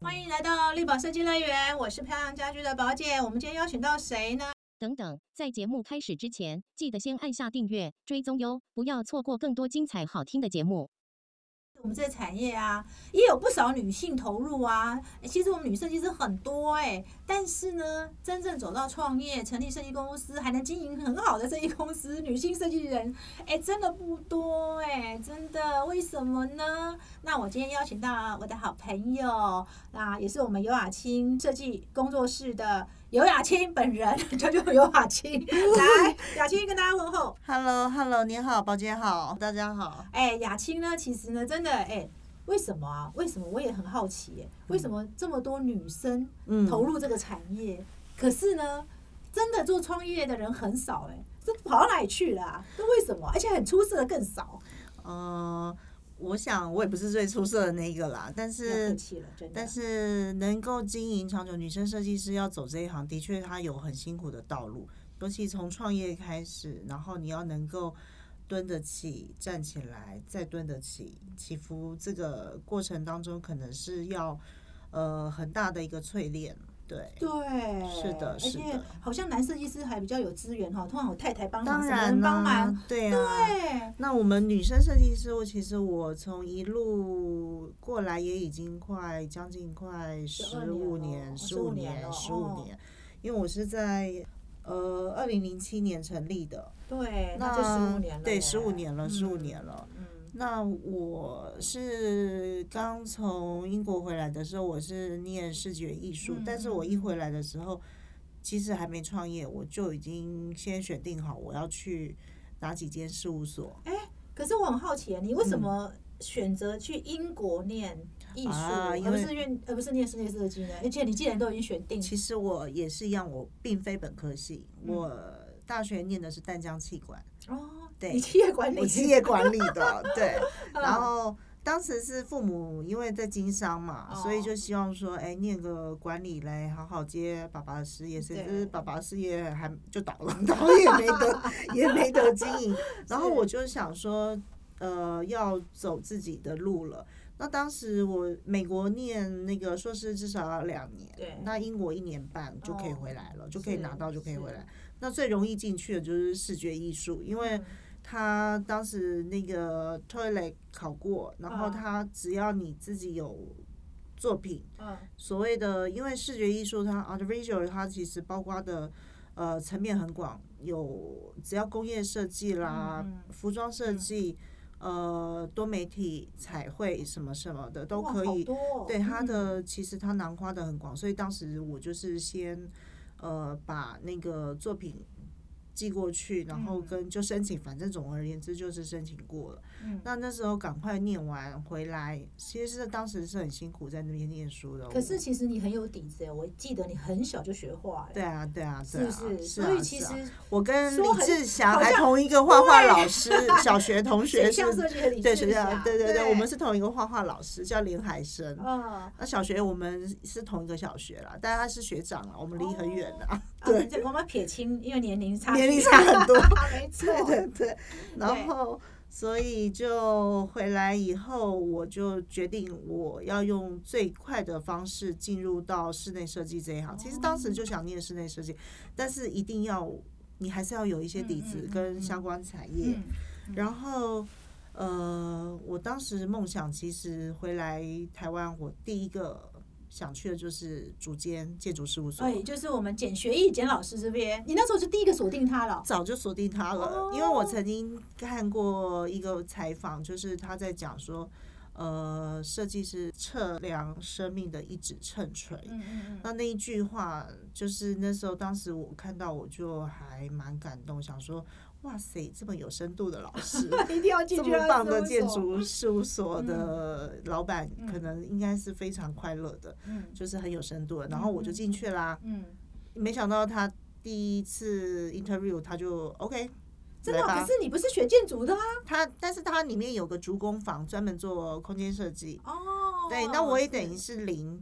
欢迎来到绿宝设计乐园，我是漂亮家居的宝姐。我们今天邀请到谁呢？等等，在节目开始之前，记得先按下订阅、追踪哟，不要错过更多精彩好听的节目。我们这个产业啊，也有不少女性投入啊。其实我们女设计师很多哎，但是呢，真正走到创业、成立设计公司，还能经营很好的设计公司，女性设计人哎，真的不多哎，真的，为什么呢？那我今天邀请到我的好朋友，那也是我们尤雅清设计工作室的。尤雅青本人，叫做尤雅青，来，雅青跟大家问候。Hello，Hello，你好，宝姐好，大家好。哎，雅青呢，其实呢，真的，哎，为什么啊？为什么？我也很好奇，哎，为什么这么多女生投入这个产业？可是呢，真的做创业的人很少，哎，这跑到哪里去了？这为什么？而且很出色的更少。嗯。我想我也不是最出色的那一个啦，但是但是能够经营长久，女生设计师要走这一行，的确她有很辛苦的道路，尤其从创业开始，然后你要能够蹲得起、站起来，再蹲得起，起伏这个过程当中，可能是要呃很大的一个淬炼。对。对，是的，而且，好像男设计师还比较有资源哈，通常有太太帮忙，当然帮忙，对啊。那我们女生设计师，我其实我从一路过来也已经快将近快十五年，十五年，十五年，因为我是在呃二零零七年成立的，对，那就十五年了，对，十五年了，十五年了。那我是刚从英国回来的时候，我是念视觉艺术，但是我一回来的时候，其实还没创业，我就已经先选定好我要去哪几间事务所。哎，可是我很好奇，你为什么选择去英国念艺术，而不是念而不是念室内设计呢？而且你既然都已经选定，其实我也是一样，我并非本科系，我大学念的是淡江气管。哦。对，企业管理，我企业管理的，对。然后当时是父母因为在经商嘛，所以就希望说，哎，念个管理来好好接爸爸的事业，谁知爸爸事业还就倒了，倒也没得 也没得经营。然后我就想说，呃，要走自己的路了。那当时我美国念那个硕士至少要两年，对。那英国一年半就可以回来了，就可以拿到就可以回来。那最容易进去的就是视觉艺术，因为。他当时那个 toilet 考过，然后他只要你自己有作品，所谓的因为视觉艺术，它 art visual 它其实包括的呃层面很广，有只要工业设计啦、服装设计、呃多媒体彩绘什么什么的都可以。对它的其实它囊括的很广，所以当时我就是先呃把那个作品。寄过去，然后跟就申请，反正总而言之就是申请过了。那那时候赶快念完回来，其实是当时是很辛苦在那边念书的。可是其实你很有底子哎，我记得你很小就学画。对啊，对啊，是不是？所以其实我跟李志祥还同一个画画老师，小学同 学是。对学校，对对对，我们是同一个画画老师，叫林海生。嗯。那小学我们是同一个小学啦，但他是学长啊，我们离很远的。对，我们撇清，因为年龄差。年龄差很多，没错，对对对。然后，所以就回来以后，我就决定我要用最快的方式进入到室内设计这一行。其实当时就想念室内设计，但是一定要你还是要有一些底子跟相关产业。然后，呃，我当时梦想其实回来台湾，我第一个。想去的就是竹间建筑事务所，对，就是我们简学义简老师这边。你那时候就第一个锁定他了，早就锁定他了，因为我曾经看过一个采访，就是他在讲说，呃，设计师测量生命的一指秤锤。嗯嗯嗯。那那一句话，就是那时候当时我看到，我就还蛮感动，想说。哇塞，这么有深度的老师，一定要进去。这么棒的建筑事务所的老板，可能应该是非常快乐的，嗯，就是很有深度。然后我就进去啦，嗯，没想到他第一次 interview 他就 OK，真的？可是你不是学建筑的啊？他，但是他里面有个竹工房，专门做空间设计。哦，对，那我也等于是零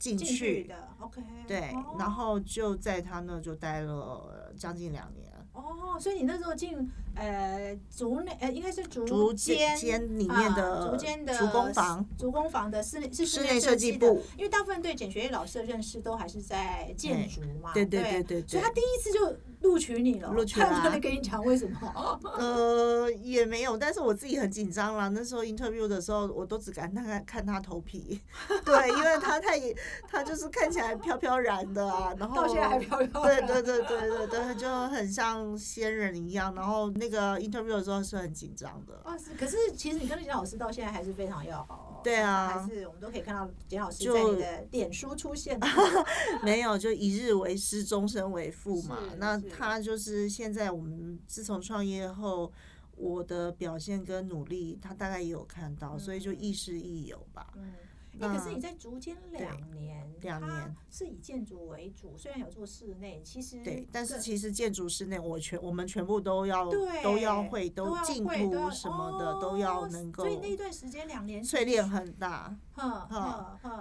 进去的，OK，对，然后就在他那就待了将近两年。哦，所以你那时候进呃竹内呃应该是竹竹间间里面啊的竹间的竹工房。竹工房的室内是室内内设设计部，因为大部分对简学业老师的认识都还是在建筑嘛，对对。对对对。所以他第一次就录取你了，录取他有啦没跟你讲为什么？呃，也没有，但是我自己很紧张啦。那时候 interview 的时候，我都只敢看看他头皮，对，因为他太他就是看起来飘飘然的啊，然后到现在还飘飘然对对对对对对，就很像仙人一样。然后那个 interview 的时候是很紧张的，啊，是，可是其实你跟简老师到现在还是非常要好哦。对啊还是我们都可以看到简老师就在你的脸书出现。没有就一日为师，终身为父嘛是。那是他就是现在我们自从创业后。我的表现跟努力，他大概也有看到，所以就嗯亦师亦友吧。嗯，哎、可是你在竹间两年，两年是以建筑为主，虽然有做室内，其实对，但是其实建筑室内，我全我们全部都要都要会，都要净会都要土什么的、都要哦能够所以那段时间两年淬炼很大，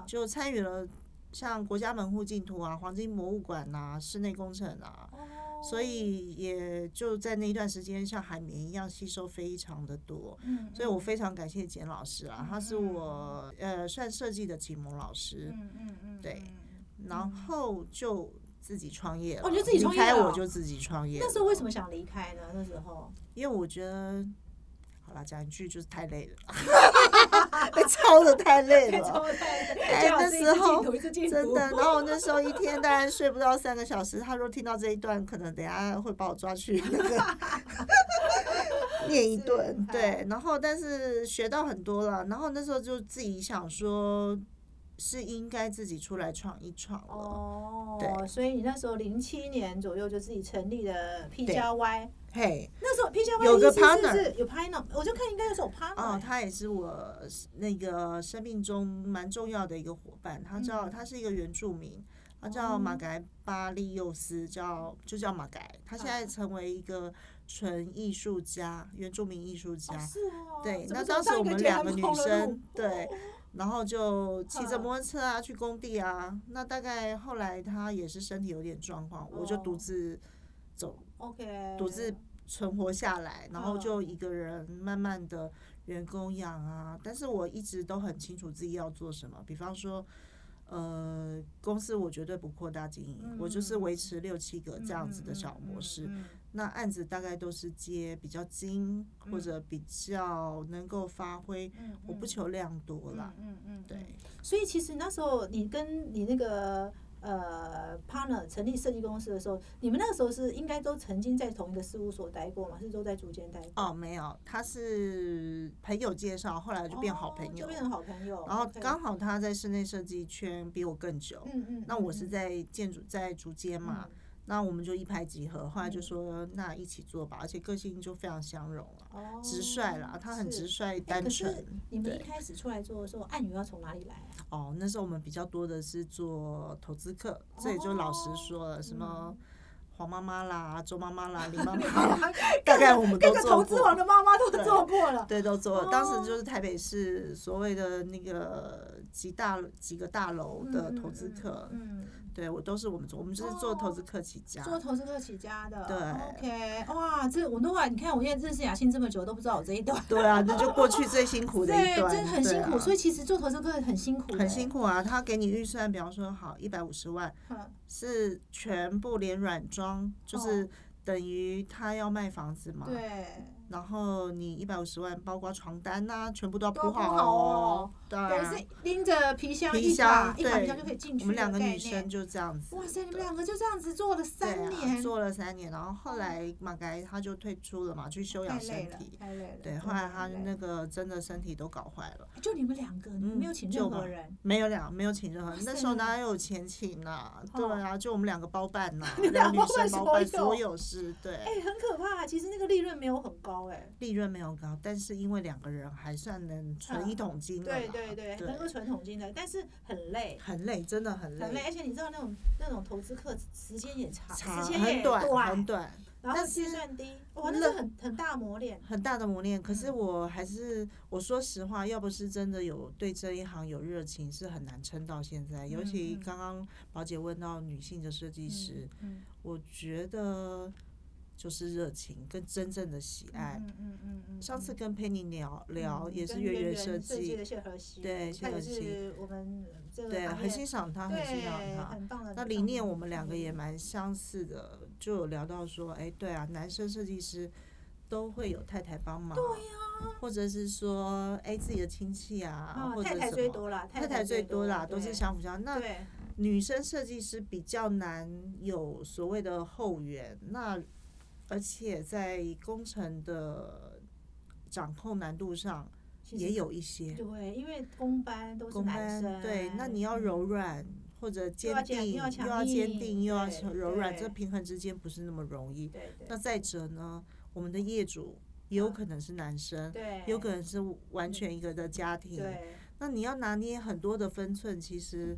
就参与了像国家门户净土啊、黄金博物馆呐、室内工程啊，哦所以也就在那一段时间像海绵一样吸收非常的多。嗯，所以我非常感谢简老师啊，他是嗯我呃算设计的启蒙老师，嗯嗯嗯，对嗯然后就自己创业了。哦你就自己创业离开我就自己创业了。那时候为什么想离开呢？那时候因为我觉得，好啦，讲一句就是太累了，被操的 太累了。哎那时候真的，然后我那时候一天大概睡不到三个小时。他说听到这一段，可能等下会把我抓去 那个念一顿，对。然后但是学到很多了，然后那时候就自己想说，是应该自己出来闯一闯了。哦，对所以你那时候零七年左右就自己成立了 P 加 Y，嘿，那时候 P 加 Y 有个 partner 是有 partner，我就看应该有首 partner，哦，欸他也是我那个生命中蛮重要的一个伙伴。他叫、嗯他是一个原住民，他叫哦马改巴利幼斯，叫就叫马改。他现在嗯成为一个纯艺术家，原住民艺术家。哦是哦，对，那当时我们两个女生，对，然后就骑着嗯摩托车啊去工地啊。那大概后来他也是身体有点状况，我就独哦自走 OK，独自存活下来，然后嗯就一个人慢慢的员工养啊。但是我一直都很清楚自己要做什么，比方说，呃，公司我绝对不扩大经营，我就是维持六七个这样子的小模式。嗯嗯嗯那案子大概都是接比较精或者比较能够发挥，嗯我不求量多啦。嗯嗯嗯，对嗯。所以其实那时候你跟你那个呃 partner 成立设计公司的时候，你们那个时候是应该都曾经在同一个事务所待过吗？是都在竹间待过？哦，没有，他是朋友介绍，后来就变好朋友。哦就变成好朋友。然后刚好他在室内设计圈比我更久，嗯嗯，那我是嗯在建筑在竹间嘛，嗯那我们就一拍即合，后来就嗯说那一起做吧，而且个性就非常相融了，哦直率啦，他很直。率单纯。你们一对开始出来做的时候，暗语要从哪里来啊？哦，那时候我们比较多的是做投资客，这也就老实说了，什哦么黄妈妈啦、周妈妈啦、李妈妈 啦，大概我们都各个做投资王过。的妈妈都做过了。对，都做了。当哦时就是台北市所谓的那个几大几个大楼的投资客，嗯，对我都是我们做，我们就是做投资客起家。做投资客起家的。对，OK，哇，这我都啊，你看我现在认识雅欣这么久，都不知道我这一段。对啊，那就过去最辛苦的一 对，段，真的很辛苦，啊所以其实做投资客很辛苦，很辛。苦啊。他给你预算，比方说好一百五十万，嗯是全部连软装，就是等于他要卖房子嘛。。哦对，然后你一百五十万，包括床单呐、全部都要铺好哦。对是拎着皮箱皮一把箱一把皮对箱就可以进去。我们两个女生。就这样子。哇塞，你们两个就这样子做了三年，做了三年，然后后来马该他就退出了嘛，去休养太累了身体，。太累了。对，后来他那个真的身体都搞坏了，就你们两个，没有请任何人。没有两没有请任何人，那时候哪有钱请啊？哦对啊，就我们两个包办呐，你们两个女生包办所有事，对，哎，很可怕，其实那个利润没有很高，哎。利润没有高，但是因为两个人还算能存一桶金对对对，能够存桶金的，但是很累，很累，真的很累很累，而且你知道那种那种投资课时间也长，长时间也很短很短，然后但是计算低，哇，那是很很大磨练。很大的磨练。可是嗯我还是我说实话，要不是真的有对这一行有热情，是很难撑到现在。尤其嗯刚刚宝姐问到女性的设计师，嗯，我觉得就是热情跟真正的喜爱。嗯嗯嗯嗯。上次跟佩妮聊聊，嗯也是月圆圆圆设计设的，谢和熙，对他也谢和熙是我们这个对，很欣赏他，很欣赏对他。很棒的。那理念我们两个也蛮相似的，就有聊到说，哎，对啊，男生设计师都会有太太帮忙，对呀、或者是说，哎，自己的亲戚啊，啊，或者太太最多啦，太太最多啦，都是相辅相。那女生设计师比较难有所谓的后援，那而且在工程的掌控难度上也有一些对，因为工班都是男生，对，那你要嗯柔软或者坚定，又要坚定，又要柔软，对这平衡之间不是那么容易。对对那再者呢，我们的业主也有可能是男生，对，有可能是完全一个的家庭，对那你要拿捏很多的分寸，其实，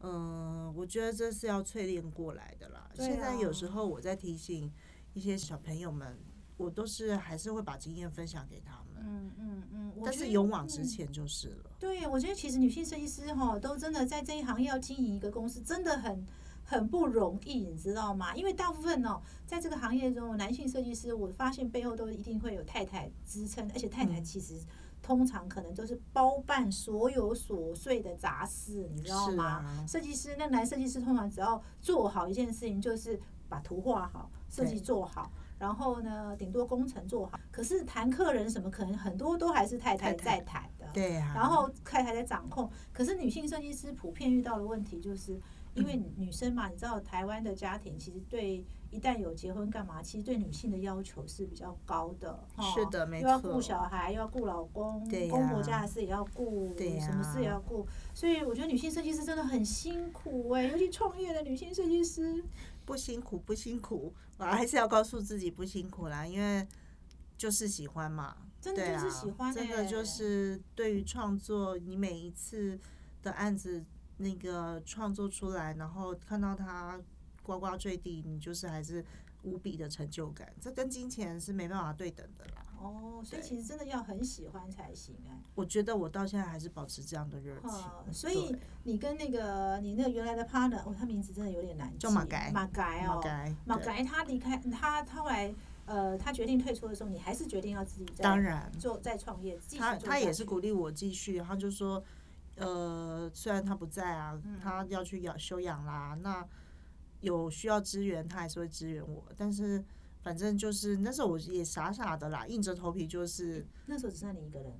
嗯、我觉得这是要淬炼过来的啦。对现在有时啊候我在提醒一些小朋友们，我都是还是会把经验分享给他们，嗯嗯嗯，但是勇往直嗯前就是了。对，我觉得其实女性设计师哈，都真的在这一行业要经营一个公司，真的很很不容易，你知道吗？因为大部分哦，在这个行业中，男性设计师，我发现背后都一定会有太太支撑，而且太太嗯其实通常可能都是包办所有琐碎的杂事，你知道吗？啊，设计师，那男设计师通常只要做好一件事情，就是把图画好，设计做好，然后呢，顶多工程做好。可是谈客人什么，可能很多都还是太太在谈的。对啊。然后太太在掌控。可是女性设计师普遍遇到的问题就是，因为女生嘛，你知道台湾的家庭其实对一旦有结婚干嘛，其实对女性的要求是比较高的。哈是的没又要顾小孩，又要顾老公，对公婆家的事也要顾，对什么事也要顾。所以我觉得女性设计师真的很辛苦哎、尤其创业的女性设计师。不辛苦不辛苦，我还是要告诉自己不辛苦啦，因为就是喜欢嘛。真的就是喜欢、欸，真的就是对于创作，你每一次的案子那个创作出来，然后看到它呱呱坠地，你就是还是无比的成就感。这跟金钱是没办法对等的啦。哦，所以其实真的要很喜欢才行哎、我觉得我到现在还是保持这样的热情哦，，所以你跟那个你那个原来的 partner，哦，他名字真的有点难记，叫马改马改哦，马改马改他离开他，他后来呃，他决定退出的时候，你还是决定要自己再当然做再创业，他他也是鼓励我继续，他就说，呃，虽然他不在啊，嗯他要去养休养啦，那有需要支援，他还是会支援我，但是反正就是那时候我也傻傻的啦，硬着头皮就是那时候只剩你一个人，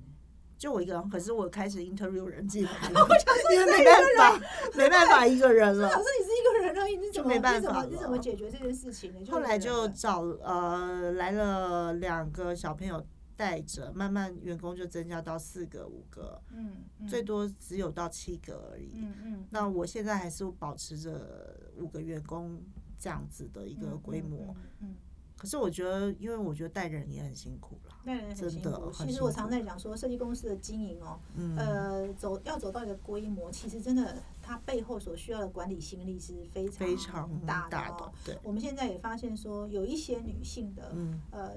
就我一个人，可是我开始 interview 人进来了，因为没办法，没办法一个人 了老。师你是一个人而已，你怎么就没办法你怎么解决这件事情呢？后来就找呃来了两个小朋友带着，慢慢员工就增加到四个、五个，嗯嗯最多只有到七个而已。嗯嗯那我现在还是保持着五个员工这样子的一一个规模。，嗯嗯可是我觉得，因为我觉得带人也很辛苦啦。带人很真辛苦。的其实我常在讲说，设计公司的经营哦，嗯，呃，走要走到一个规模，其实真的它背后所需要的管理心力是非常非常大大的、哦。的，对，我们现在也发现说，有一些女性的、嗯，呃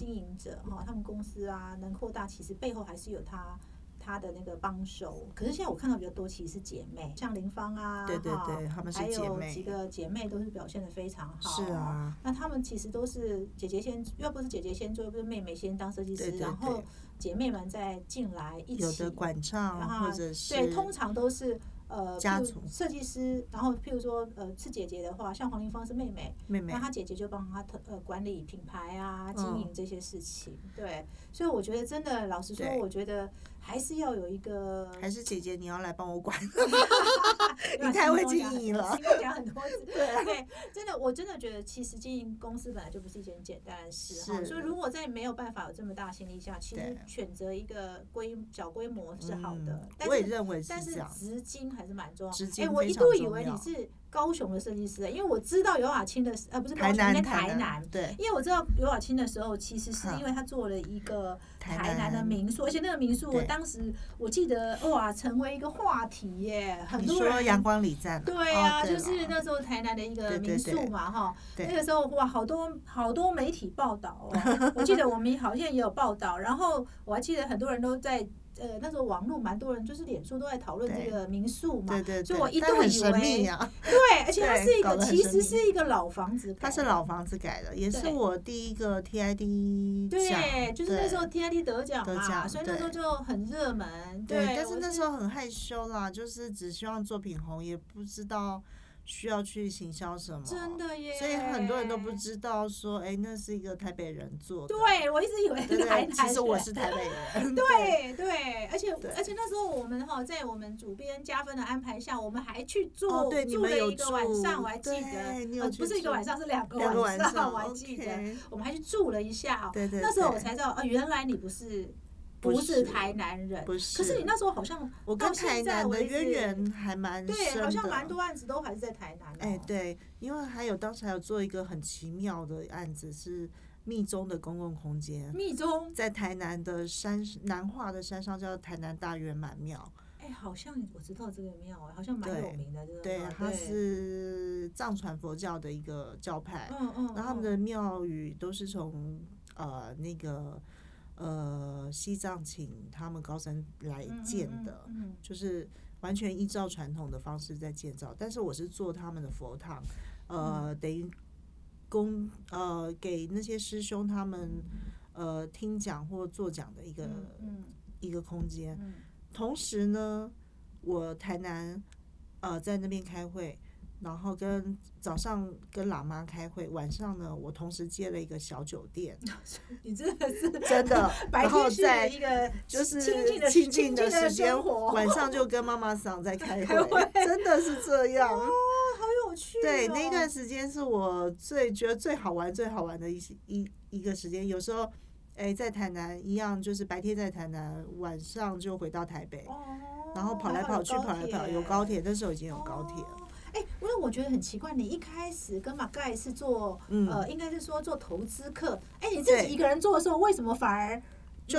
经营者哈，他们公司啊能扩大，其实背后还是有他他的那个帮手。可是现在我看到比较多其实是姐妹，像林芳啊，对对哈对她们是还有几个姐妹都是表现的非常好。是啊，那她们其实都是姐姐先，要不是姐姐先做，又不是妹妹先当设计师，对对然后姐妹们再进来一起。有的管唱啊或者是对，通常都是呃，设计师，然后譬如说呃是姐姐的话，像黄玲芳是妹妹，妹妹那，她姐姐就帮她特呃管理品牌啊、经嗯营这些事情。对，所以我觉得真的，老实说，我觉得还是要有一个。还是姐姐你要来帮我管，你太会经营了讲很多次。对真的，我真的觉得，其实经营公司本来就不是一件简单的事哈。所以，如果在没有办法有这么大心力下，其实对选择一个规小规模是好的嗯。但是我也认为是但是这样。资金还是蛮重要。资哎、我一度以为你是高雄的设计师，因为我知道尤雅青的，呃，不是高雄，台南，应该台南。对，因为我知道尤雅青的时候，其实是因为他做了一个台台南的民宿，而且那个民宿我当时我记得哇，成为一个话题耶，很多人阳光里站啊，对啊，哦就是那时候台南的一个民宿嘛，哈，那个时候哇，好多好多媒体报道哦，我记得我们好像也有报道，然后我还记得很多人都在呃那时候网络蛮多人，就是脸书都在讨论这个民宿嘛对，对对，所以我一但度以为呀、对，而且它是一个其实是一个老房子，它是老。房子改的，也是我第一个 TID 奖对，就是那时候 TID 得奖嘛，所以那时候就很热门。对，但是那时候很害羞啦，就是只希望作品红，也不知道需要去行销什么，真的耶，所以很多人都不知道说，哎，那是一个台北人做的，对，我一直以为是台对，南其实我是台北人，对对，而且而且那时候我们哈在我们主编加分的安排下，我们还去住、住了一个晚上，我还记得，你不是一个晚上，是两个晚上晚晚上我还记得我们还去住了一下哦。对对，那时候我才知道，哦，原来你不是不不是是台南人，不是可是是你那时候好像我跟台南的渊源还蛮深对，的，好像蛮多案子都还是在台南、哦。哎，对，因为还有当时还有做一个很奇妙的案子，是密宗的公共空间，密宗，在台南的山南化的山上叫台南大圆满庙，哎，好像我知道这个庙，好像蛮有名的，这个对庙，它是藏传佛教的一个教派，嗯嗯，嗯然后他们的庙宇都是从呃那个呃西藏请他们高僧来建的，嗯。就是完全依照传统的方式在建造，但是我是做他们的佛堂，呃，等于供呃给那些师兄他们呃听讲或做讲的一个、一个空间。嗯。同时呢，我台南呃在那边开会，然后跟早上跟喇嘛开会，晚上呢我同时接了一个小酒店，你真的是真的，白然后天在一个就是清静的时间，晚上就跟妈妈 桑在开开会真的是这样。哦，好有趣、哦。对，那一段时间是我最觉得最好玩、最好玩的一一一个时间。有时候，哎，在台南一样，就是白天在台南，晚上就回到台北，哦，然后跑来跑去，跑来跑，有高铁，那时候已经有高铁了。哦哎、因为我觉得很奇怪，你一开始跟马盖是做，嗯呃，应该是说做投资客。哎、你自己一个人做的时候，为什么反而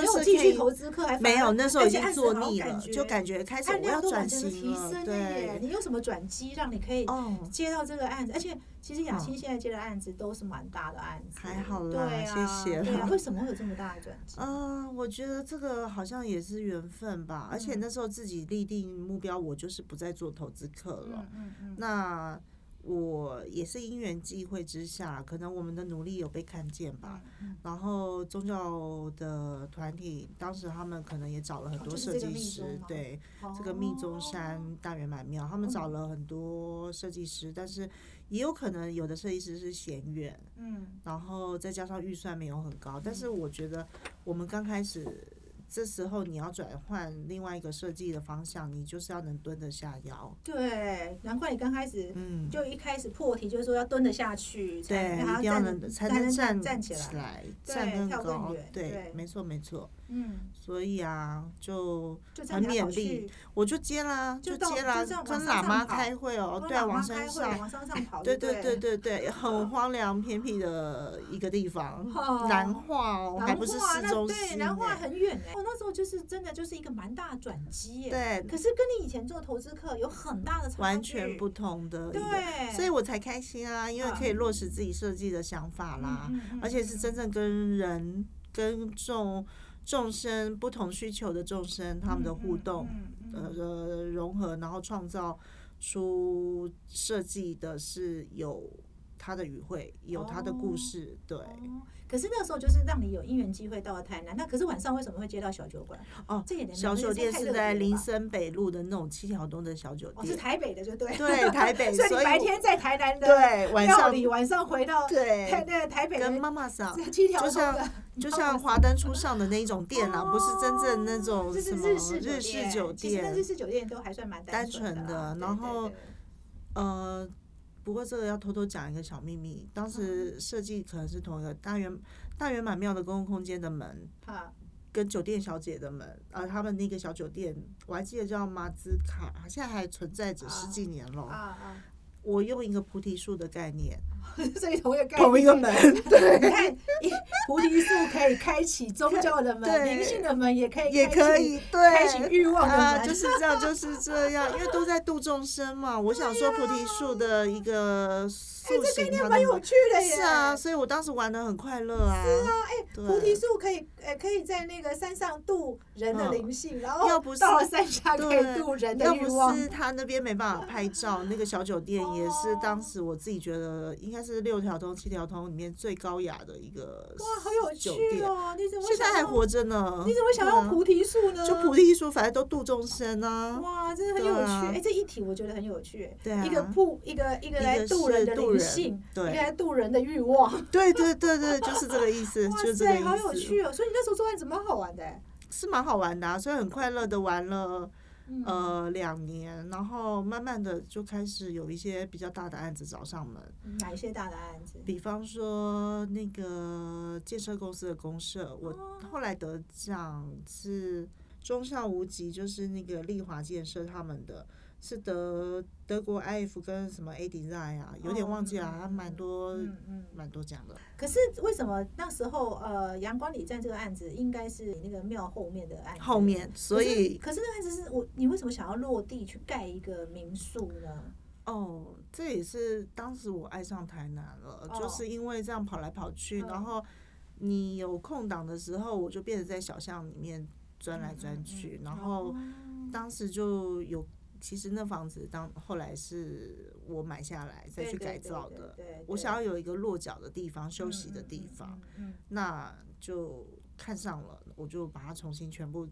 就是可以继续投资客，还没有，那时候已经做腻了，就感觉开始我要转型了，提升耶！对，你有什么转机让你可以哦，接到这个案子？而且其实雅欣现在接的案子都是蛮大的案子，还好啦对啊，谢谢对啊，为什么会有这么大的转机？嗯，我觉得这个好像也是缘分吧，而且嗯那时候自己立定目标，我就是不再做投资客了。嗯嗯嗯，那我也是因缘际会之下，可能我们的努力有被看见吧。嗯然后宗教的团体，当时他们可能也找了很哦多设计师，对嗯这个密宗山哦大圆满庙，他们找了很多设计师，但是也有可能有的设计师是嫌远，嗯然后再加上预算没有很高，但是我觉得我们刚开始。这时候你要转换另外一个设计的方向，你就是要能蹲得下腰。对，难怪你刚开始嗯，就一开始破题就是说要蹲得下去，对，还一定要站能才才能站站起来。站更跳更高。对对，没错没错。嗯，所以啊，就很勉励，我就接啦，就接啦跟喇嘛开会哦，对啊，往山上，往山上跑，对对对？对对对，很荒凉偏僻的一个地方哦，南化哦，还不是市中对，心南化欸很远哎，我那时候就是真的就是一个蛮大的转机耶。对，可是跟你以前做投资客有很大的差距，完全不同的对，所以我才开心啊，因为可以落实自己设计的想法啦，嗯，嗯嗯而且是嗯真正跟人、跟众众生不同需求的众生他们的互动，嗯嗯嗯嗯。呃融合，然后创造出设计的是有它的语汇，有他的故事，对。哦，可是那时候就是让你有因缘机会到了台南，那可是晚上为什么会接到小酒馆？哦这也能小酒店是在林林森北路的那种七条东的小酒哦，是，台北的就对，对台北 所以白天在台南的对，晚上晚上回到台对，台北的跟妈妈桑，七条就像就像华灯初上的那一种店啊，哦不是真正那种什么日式日式酒其实那店日，式酒店都还算蛮单纯纯的然后对对对呃，不过这个要偷偷讲一个小秘密，当嗯时设计可能是同一个大圆大圆满庙的公共空间的门，啊跟酒店小姐的门，呃，他们那个小酒店，我还记得叫马兹卡，现在还存在着十几年了。啊啊我用一个菩提树的概念，所以同一个概念，同一个门，对，你看，一菩提树可以开启宗教的门，对。灵性的门也可以，也可以，开启，欲望的啊，门，就是这样，就是这样，因为都在度众生嘛。我想说，菩提树的一个塑形，它的蛮有趣的耶。是啊，所以我当时玩的很快乐啊。是啊，哎，对。菩提树可以，呃，可以在那个山上度人的灵性，然后要不是到了山下可以对度人的要不欲望。是他那边没办法拍照，那个小酒店也是当时我自己觉得应该是六条通、七条通里面最高雅的一个哇，好有趣。哦！你怎么现在还活着呢。你怎么想要菩提树呢？就菩提树，反正都度众生啊。哇，真的很有趣。哎，这一题我觉得很有趣。对啊一个铺，一个一个来个度人的人灵性，一对个来度人的欲望。对对对对，就是这个意思，哇就是这个塞，好有。趣哦！所以你那时候做案子蛮好玩的欸。是蛮好玩的啊，所以很快乐的玩了嗯呃两年，然后慢慢的就开始有一些比较大的案子找上门，哪一些大的案子？比方说那个建设公司的公社，我哦后来得奖是中校无极，就是那个丽华建设他们的。是德德国 IF 跟什么 A Design 啊，有点忘记了，还蛮多。蛮多奖的。可是为什么那时候呃阳光里站这个案子应该是你那个庙后面的案子？后面，所以可是那个案子是我你为什么想要落地去盖一个民宿呢？哦，这也是当时我爱上台南了，哦就是因为这样跑来跑去，嗯然后你有空档的时候，我就变得在小巷里面钻来钻去，然后哦当时就有。其实那房子当后来是我买下来再去改造的，对我想要有一个落脚的地方、休息的嗯地方，，嗯嗯那就看上了，我就把它重新全部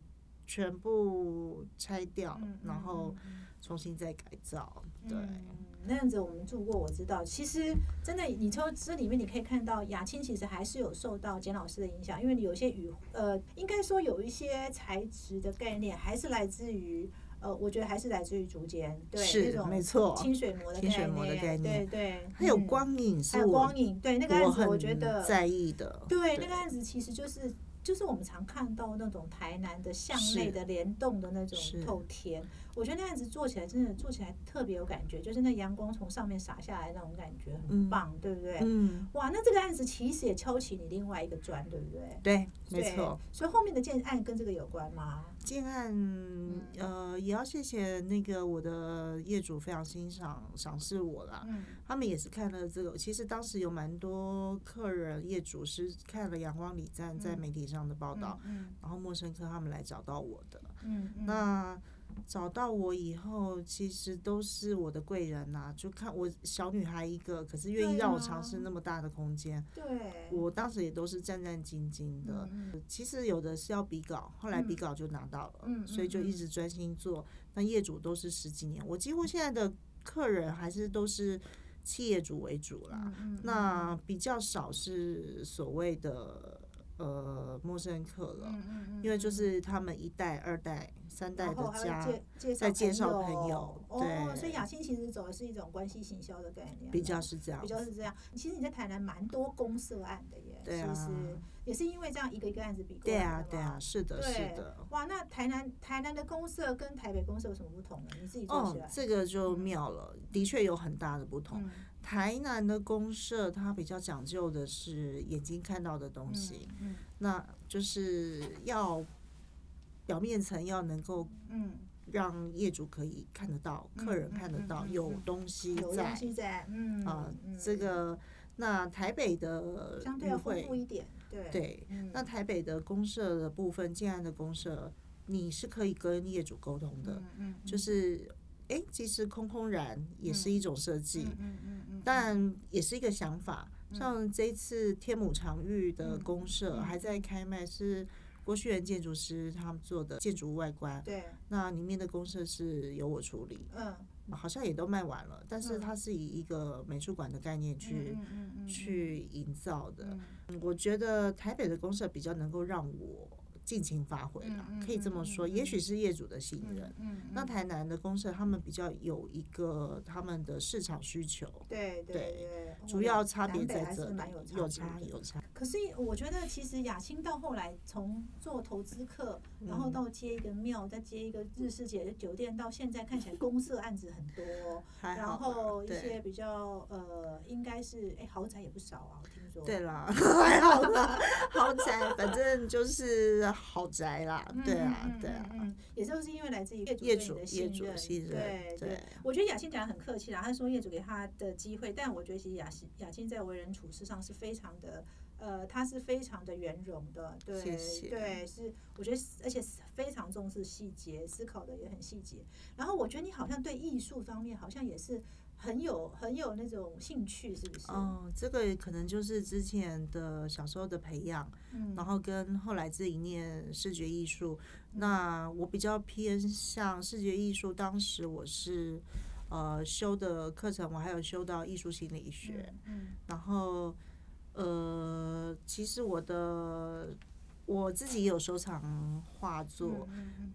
全部拆掉，然后重新再改造，对。嗯那样子我们住过，我知道。其实真的，你从这里面你可以看到，雅青其实还是有受到简老师的影响，因为有些语呃，应该说有一些材质的概念还是来自于呃，我觉得还是来自于竹间，对，是那种没错清水模的清水模的概念对对，还有嗯光影还有光影，对那个案子，我觉得在意的。对，那个案子其实就是就是我们常看到那种台南的巷内的联动的那种透天，我觉得那案子做起来真的做起来特别有感觉，就是那阳光从上面洒下来那种感觉很嗯棒，对不对？嗯，哇，那这个案子其实也敲起你另外一个砖，对不对？对，没错。。所以后面的建案跟这个有关吗？建案呃，也要谢谢那个我的业主非常欣赏赏识我啦。嗯。他们也是看了这个，其实当时有蛮多客人业主是看了阳光里站在媒体上的报道，嗯。然后陌生客他们来找到我的。嗯嗯，那找到我以后，其实都是我的贵人呐、就看我小女孩一个，可是愿意让我啊尝试那么大的空间，对，我当时也都是战战兢兢的。嗯其实有的是要比稿，后来比稿就拿到了，嗯所以就一直专心做。那业主都是十几年，我几乎现在的客人还是都是企业主为主啦。嗯嗯那比较少是所谓的呃陌生客了，嗯嗯嗯因为就是他们一代、二代、三代的家再介绍朋朋友哦，对所以雅欣其实走的是一种关系行销的概念，比较是这样比。较是这样。其实你在台南蛮多公社案的耶，对啊其实也是因为这样一个一个案子比过对啊对啊，是的，是的。哇，那台南台南的公社跟台北公社有什么不同呢？你自己做哦起来，，这个就妙了，的确有很大的不同。嗯台南的公社它比较讲究的是眼睛看到的东西，嗯那就是要表面层要能够嗯，让业主可以看得到，嗯客人看得到、有嗯东西有东在西在，嗯啊、嗯。这个那台北的相对丰富会，一点，对对，嗯。那台北的公社的部分，建安的公社，你是可以跟业主沟通的，嗯嗯，就是哎，其实空空然也是一种设计。嗯嗯嗯嗯，但也是一个想法。像这次天母长域的公社嗯。还在开卖，是郭旭元建筑师他们做的建筑物外观。对，那里面的公社是由我处理，嗯，好像也都卖完了，但是嗯它是以一个美术馆的概念去、嗯嗯嗯去营造的。我觉得台北的公社比较能够让我尽情发挥了，可以这么说，也许是业主的信任。嗯，那台南的公社他们比较有一个他们的市场需求，对对对，主要差别在这里有，差有差。可是我觉得，其实雅青到后来从做投资客，然后到接一个庙，再接一个日式姐的酒店，到现在看起来公社案子很多，然后一些比较呃，应该是哎豪宅也不少啊，我听说。对啦，还好啦，豪宅反正就是豪宅啦，嗯，对啊嗯，对啊，也就是因为来自于业主业主业主信任，对对我觉得雅欣讲的很客气啦，他说业主给他的机会，但我觉得其实雅欣雅欣在为人处事上是非常的。呃，他是非常的圆融的，对对，是我觉得，而且非常重视细节，思考的也很细节。然后我觉得你好像对艺术方面好像也是很有很有那种兴趣，是不是？哦，这个可能就是之前的小时候的培养，嗯然后跟后来自己念视觉艺术，那我比较偏向视觉艺术。当时我是呃修的课程，我还有修到艺术心理学，嗯然后呃，其实我的我自己也有收藏画作。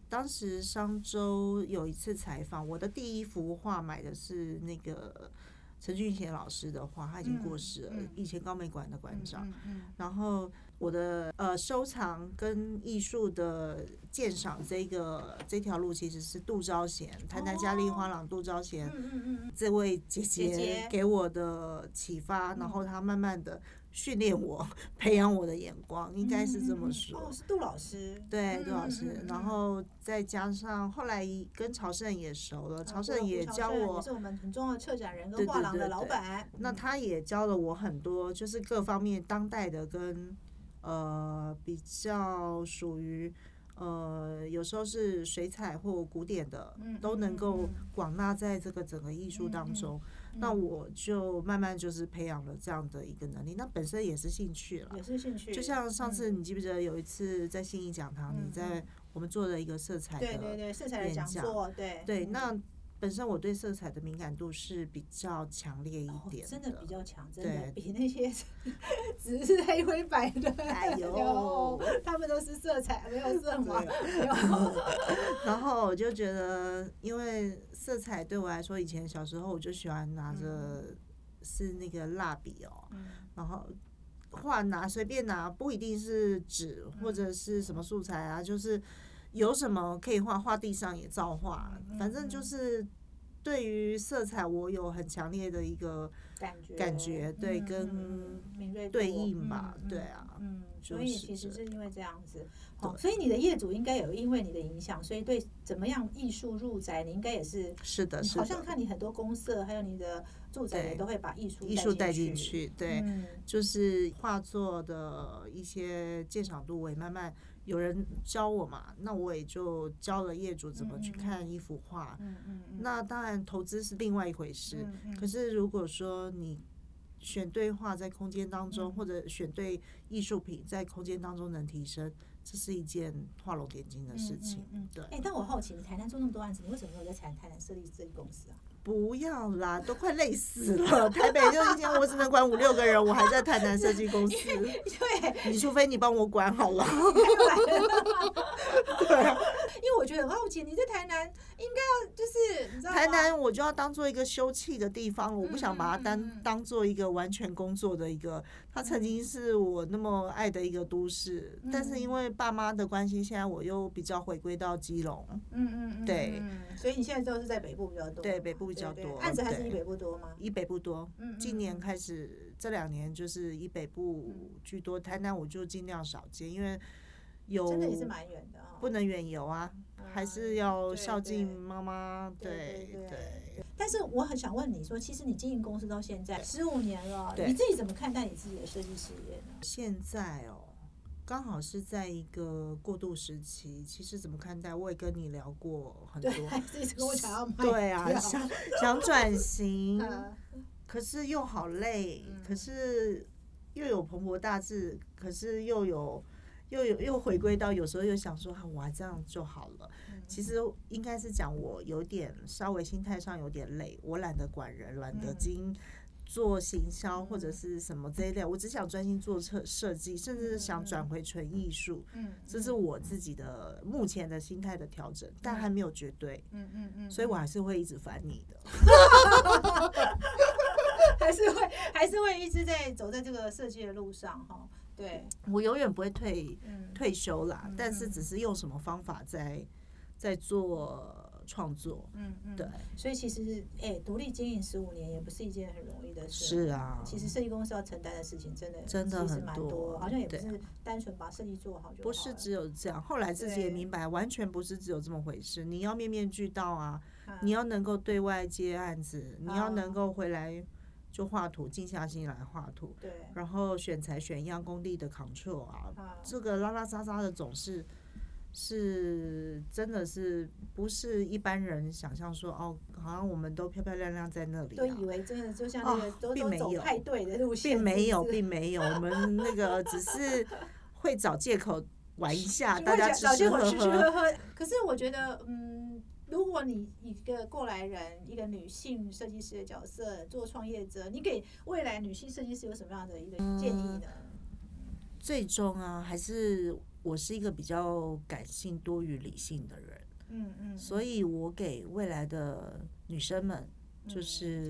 当时商周有一次采访，我的第一幅画买的是那个陈俊贤老师的画，他已经过世了，以前高美馆的馆长。然后我的呃收藏跟艺术的鉴赏这个这条路其实是杜昭贤，台南嘉丽花廊杜昭贤、嗯嗯嗯嗯。这位姐姐姐姐。给我的启发，然后她慢慢的训练我，培养我的眼光，应该是这么说。哦，是杜老师。对，嗯杜老师，然后再加上后来跟朝圣也熟了，朝圣啊也教我是我们很重要的策展人跟画廊的老板。那他也教了我很多，就是各方面当代的跟呃比较属于呃有时候是水彩或古典的，嗯都能够广纳在这个整个艺术当中。那我就慢慢就是培养了这样的一个能力，那本身也是兴趣了也。是兴趣。就像上次嗯你记不记得有一次在信义讲堂，嗯你在我们做了一个色彩的对对对，色彩的演讲讲座，对对，嗯那本身我对色彩的敏感度是比较强烈一哦点真的比较强，真对的比那些 只是黑灰白的，哎呦有他们都是色彩，没有色盲，然后我就觉得，因为色彩对我来说，以前小时候我就喜欢拿着是那个蜡笔哦，嗯然后画拿随便拿，不一定是纸或者是什么素材啊，就是有什么可以画，画地上也照画，反正就是对于色彩我有很强烈的一个感觉感觉，对，嗯跟敏锐对应吧嗯，对啊，嗯，所以其实是因为这样子，哦，所以你的业主应该有因为你的影响，所以对怎么样艺术入宅，你应该也是，是的，是好像，看你很多公社，还有你的住宅也都会把艺术艺术带进进，去，对，嗯。就是画作的一些鉴赏度，我也慢慢有人教我嘛，那我也就教了业主怎么去嗯嗯嗯看一幅画。嗯嗯嗯，那当然，投资是另外一回事。嗯嗯可是如果说你选对画在空间当中，嗯或者选对艺术品在空间当中能提升，这是一件画龙点睛的事情。嗯，对，哎，但我好奇，你台南做那么多案子，你为什么没有在台台南设立设计公司啊？不要啦，都快累死了。台北就一天，我只能管五六个人，我还在台南设计公司。对，你除非你帮我管好了。对我觉得很好奇，你在台南应该要就是你知道台南我就要当做一个休憩的地方了，我不想把它当嗯当做一个完全工作的一个。它曾经是我那么爱的一个都市，但是因为爸妈的关系，现在我又比较回归到基隆。嗯嗯嗯，对嗯，所以你现在都是在北部比较多，对北部比较多案子还是以北部多吗？以北部多嗯嗯，今年嗯开始这两年就是以北部居多，台南我就尽量少接，因为有真的也是蛮远的啊，不能远游啊，还是嗯要孝敬对妈妈。对对。但是我很想问你说，其实你经营公司到现在十五年了，你自己怎么看待你自己的设计事业呢？现在哦，刚好是在一个过渡时期。其实怎么看待，我也跟你聊过很多。对，啊，想想转型，呃可是又好累，嗯可是又有蓬勃大志，可是又有又有又回归到有时候又想说，啊，我还这样就好了。嗯其实应该是讲我有点稍微心态上有点累，我懒得管人，懒得嗯经做行销或者是什么这一类，我只想专心做设设计，甚至是想转回纯艺术。嗯，这是我自己的目前的心态的调整，但还没有绝对，嗯嗯嗯，所以我还是会一直烦你的。还是会还是会一直在走在这个设计的路上哈。对，我永远不会退嗯，退休啦，但是嗯只是用什么方法在在做创作。嗯嗯，对，所以其实哎，独立经营十五年也不是一件很容易的事。是啊，其实设计公司要承担的事情真的真的很多蛮多，好像也不是单纯把设计做好就好不是只有这样，后来自己也明白，完全不是只有这么回事。你要面面俱到啊，啊你要能够对外接案子，你要啊能够回来就画图，静下心来画图，对然后选材选样工地的 control 啊，啊这个拉拉杂杂的总是是真的是不是一般人想象说哦，好像我们都漂漂亮亮在那里、啊都以。为真的就像那个哦都都走并没有派对的路线，并没有，并没有，我们那个只是会找借口玩一下，大家吃吃。喝喝。可是我觉得，嗯，如果你一个过来人，一个女性设计师的角色做创业者，你给未来女性设计师有什么样的一个建议呢？最终啊，还是我是一个比较感性多于理性的人，嗯嗯，所以我给未来的女生们，就嗯是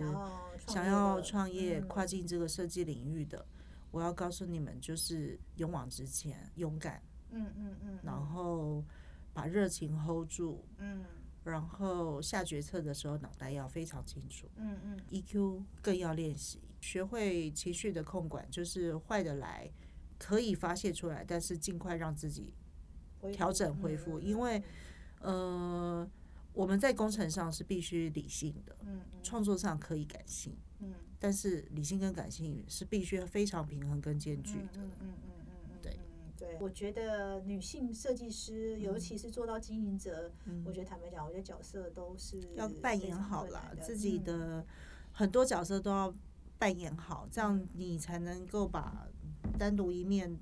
想要创业的要创业、嗯。跨进这个设计领域的，我要告诉你们，就是勇往直前，勇敢，嗯嗯嗯，然后把热情 hold 住，嗯然后下决策的时候脑袋要非常清楚嗯嗯，EQ 更要练习，学会情绪的控管，就是坏的来可以发泄出来，但是尽快让自己调整恢复，嗯因为呃我们在工程上是必须理性的，创作上可以感性，嗯。但是理性跟感性是必须非常平衡跟兼具的。嗯嗯，对。我觉得女性设计师，尤其是做到经营者，嗯。我觉得坦白讲，我觉得角色都是要扮演好啦，自己嗯。的很多角色都要扮演好，这样你才能够把单独一面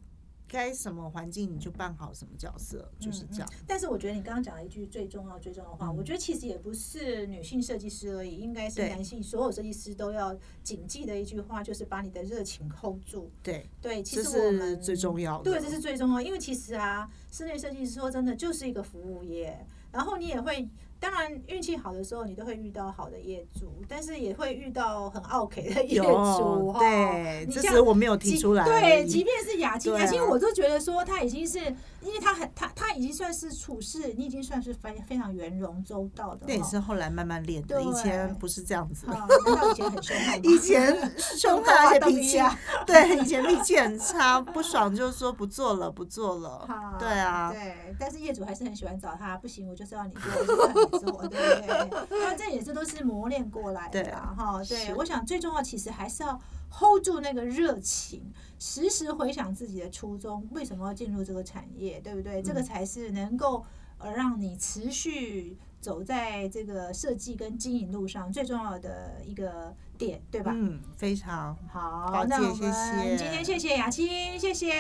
该什么环境你就扮好什么角色，就是这样。但是我觉得你刚刚讲了一句最重要最重要的话，嗯我觉得其实也不是女性设计师而已，应该是男性所有设计师都要谨记的一句话，就是把你的热情 hold 住。对，对，其这实我们是最重要的。对，这是最重要，因为其实啊，室内设计师说真的就是一个服务业，然后你也会，当然运气好的时候，你都会遇到好的业主，但是也会遇到很 OK 的业主有哈。对，这是我没有提出来而对，即便是雅青，对雅青啊我都觉得说他已经是，因为他很他他已经算是处事，你已经算是非非常圆融周到的。那也哈是后来慢慢练的，以前不是这样子。啊，难道以前很凶？以前凶悍，而且脾气啊，对，以前脾气很差，不爽就说不做了，不做了。好对啊，对，但是业主还是很喜欢找他，不行，我就是要你做，做，对不对？那这也是都是磨练过来的啦，哈。对，我想最重要其实还是要 hold 住那个热情，时时回想自己的初衷，为什么要进入这个产业，对不对？这个嗯才是能够呃让你持续走在这个设计跟经营路上最重要的一个点，对吧？嗯，非常好，了解那我们今天谢谢雅欣，谢谢。